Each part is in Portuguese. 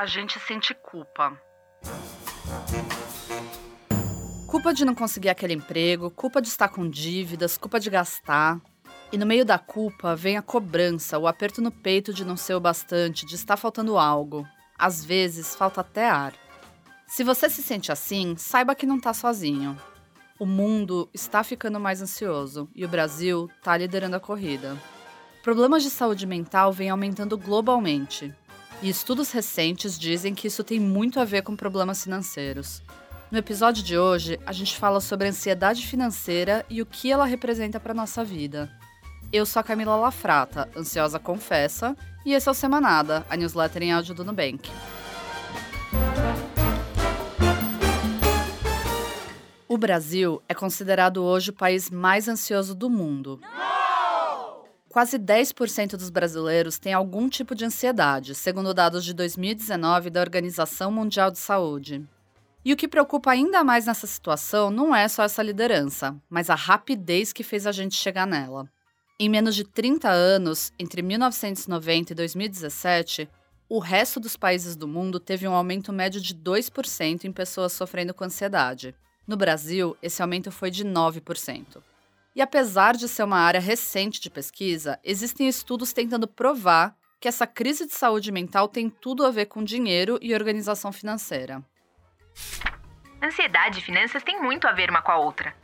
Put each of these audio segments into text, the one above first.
a gente sente culpa. Culpa de não conseguir aquele emprego, culpa de estar com dívidas, culpa de gastar. E no meio da culpa vem a cobrança, o aperto no peito de não ser o bastante, de estar faltando algo. Às vezes, falta até ar. Se você se sente assim, saiba que não está sozinho. O mundo está ficando mais ansioso e o Brasil está liderando a corrida. Problemas de saúde mental vêm aumentando globalmente. E estudos recentes dizem que isso tem muito a ver com problemas financeiros. No episódio de hoje, a gente fala sobre a ansiedade financeira e o que ela representa para nossa vida. Eu sou a Camila Lafrata, ansiosa confessa, e esse é o Semanada, a newsletter em áudio do Nubank. O Brasil é considerado hoje o país mais ansioso do mundo. Quase 10% dos brasileiros têm algum tipo de ansiedade, segundo dados de 2019 da Organização Mundial de Saúde. E o que preocupa ainda mais nessa situação não é só essa liderança, mas a rapidez que fez a gente chegar nela. Em menos de 30 anos, entre 1990 e 2017, o resto dos países do mundo teve um aumento médio de 2% em pessoas sofrendo com ansiedade. No Brasil, esse aumento foi de 9%. E apesar de ser uma área recente de pesquisa, existem estudos tentando provar que essa crise de saúde mental tem tudo a ver com dinheiro e organização financeira. Ansiedade e finanças têm muito a ver uma com a outra.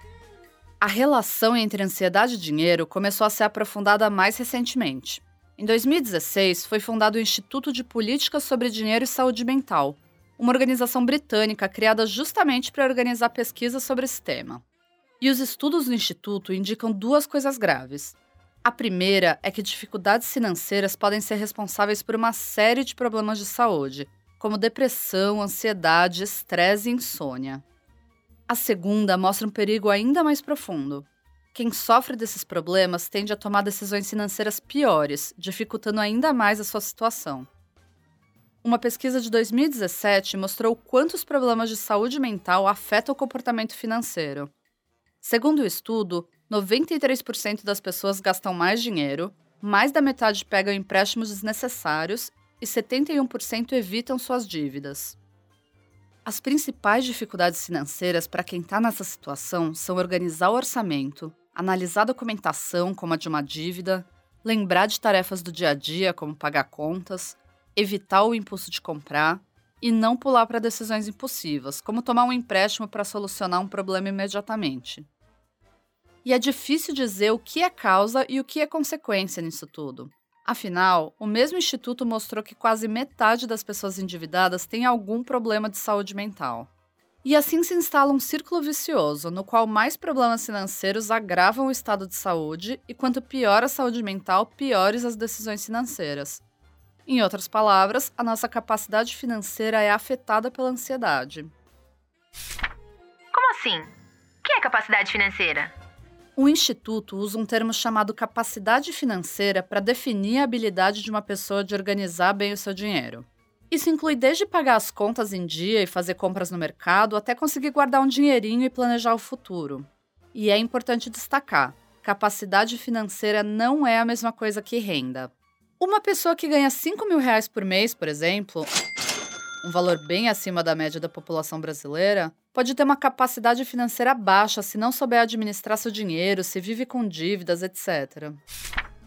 A relação entre ansiedade e dinheiro começou a ser aprofundada mais recentemente. Em 2016, foi fundado o Instituto de Políticas sobre Dinheiro e Saúde Mental, uma organização britânica criada justamente para organizar pesquisas sobre esse tema. E os estudos do Instituto indicam duas coisas graves. A primeira é que dificuldades financeiras podem ser responsáveis por uma série de problemas de saúde, como depressão, ansiedade, estresse e insônia. A segunda mostra um perigo ainda mais profundo. Quem sofre desses problemas tende a tomar decisões financeiras piores, dificultando ainda mais a sua situação. Uma pesquisa de 2017 mostrou quantos problemas de saúde mental afetam o comportamento financeiro. Segundo o estudo, 93% das pessoas gastam mais dinheiro, mais da metade pegam empréstimos desnecessários e 71% evitam suas dívidas. As principais dificuldades financeiras para quem está nessa situação são organizar o orçamento, analisar documentação, como a de uma dívida, lembrar de tarefas do dia a dia, como pagar contas, evitar o impulso de comprar e não pular para decisões impulsivas, como tomar um empréstimo para solucionar um problema imediatamente e é difícil dizer o que é causa e o que é consequência nisso tudo. Afinal, o mesmo instituto mostrou que quase metade das pessoas endividadas tem algum problema de saúde mental. E assim se instala um círculo vicioso, no qual mais problemas financeiros agravam o estado de saúde, e quanto pior a saúde mental, piores as decisões financeiras. Em outras palavras, a nossa capacidade financeira é afetada pela ansiedade. Como assim? O que é capacidade financeira? O Instituto usa um termo chamado capacidade financeira para definir a habilidade de uma pessoa de organizar bem o seu dinheiro. Isso inclui desde pagar as contas em dia e fazer compras no mercado, até conseguir guardar um dinheirinho e planejar o futuro. E é importante destacar: capacidade financeira não é a mesma coisa que renda. Uma pessoa que ganha 5 mil reais por mês, por exemplo, um valor bem acima da média da população brasileira, pode ter uma capacidade financeira baixa se não souber administrar seu dinheiro, se vive com dívidas, etc.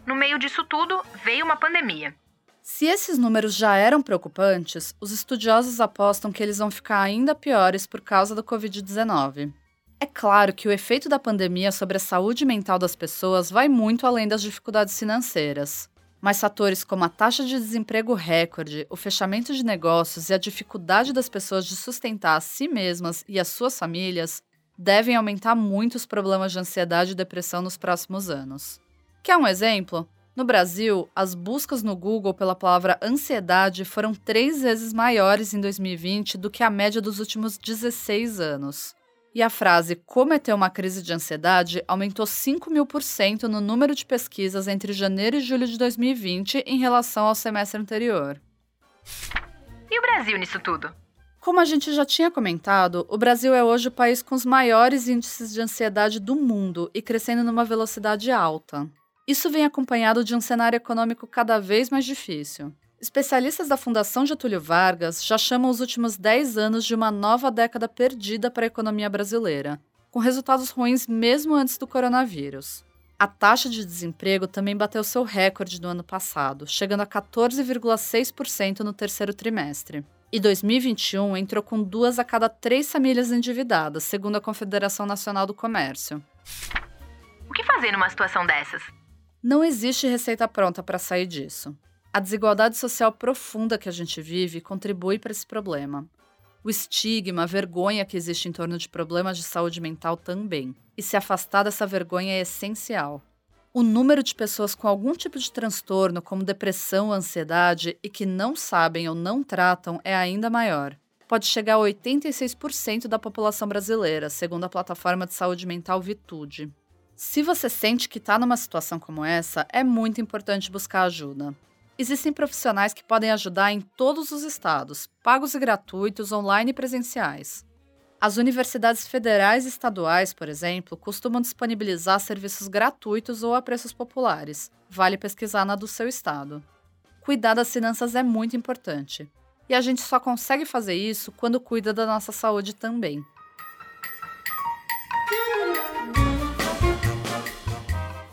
No meio disso tudo, veio uma pandemia. Se esses números já eram preocupantes, os estudiosos apostam que eles vão ficar ainda piores por causa do Covid-19. É claro que o efeito da pandemia sobre a saúde mental das pessoas vai muito além das dificuldades financeiras. Mas fatores como a taxa de desemprego recorde, o fechamento de negócios e a dificuldade das pessoas de sustentar a si mesmas e as suas famílias devem aumentar muito os problemas de ansiedade e depressão nos próximos anos. Quer um exemplo? No Brasil, as buscas no Google pela palavra ansiedade foram três vezes maiores em 2020 do que a média dos últimos 16 anos. E a frase cometeu uma crise de ansiedade aumentou 5 mil por cento no número de pesquisas entre janeiro e julho de 2020 em relação ao semestre anterior. E o Brasil nisso tudo? Como a gente já tinha comentado, o Brasil é hoje o país com os maiores índices de ansiedade do mundo e crescendo numa velocidade alta. Isso vem acompanhado de um cenário econômico cada vez mais difícil. Especialistas da Fundação Getúlio Vargas já chamam os últimos 10 anos de uma nova década perdida para a economia brasileira, com resultados ruins mesmo antes do coronavírus. A taxa de desemprego também bateu seu recorde no ano passado, chegando a 14,6% no terceiro trimestre. E 2021 entrou com duas a cada três famílias endividadas, segundo a Confederação Nacional do Comércio. O que fazer numa situação dessas? Não existe receita pronta para sair disso. A desigualdade social profunda que a gente vive contribui para esse problema. O estigma, a vergonha que existe em torno de problemas de saúde mental também. E se afastar dessa vergonha é essencial. O número de pessoas com algum tipo de transtorno, como depressão ou ansiedade, e que não sabem ou não tratam é ainda maior. Pode chegar a 86% da população brasileira, segundo a plataforma de saúde mental Vitude. Se você sente que está numa situação como essa, é muito importante buscar ajuda. Existem profissionais que podem ajudar em todos os estados, pagos e gratuitos, online e presenciais. As universidades federais e estaduais, por exemplo, costumam disponibilizar serviços gratuitos ou a preços populares. Vale pesquisar na do seu estado. Cuidar das finanças é muito importante. E a gente só consegue fazer isso quando cuida da nossa saúde também.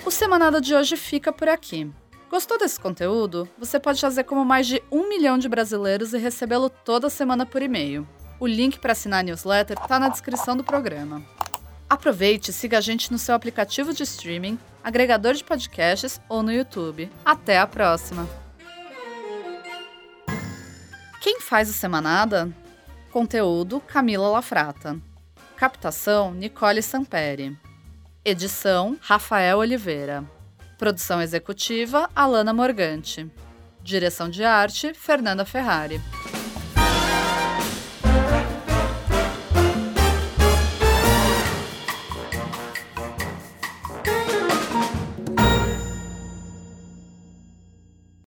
O Semanada de hoje fica por aqui. Gostou desse conteúdo? Você pode fazer como mais de um milhão de brasileiros e recebê-lo toda semana por e-mail. O link para assinar a newsletter está na descrição do programa. Aproveite e siga a gente no seu aplicativo de streaming, agregador de podcasts ou no YouTube. Até a próxima! Quem faz o Semanada? Conteúdo: Camila Lafrata. Captação: Nicole Samperi. Edição: Rafael Oliveira. Produção executiva: Alana Morgante. Direção de arte: Fernanda Ferrari.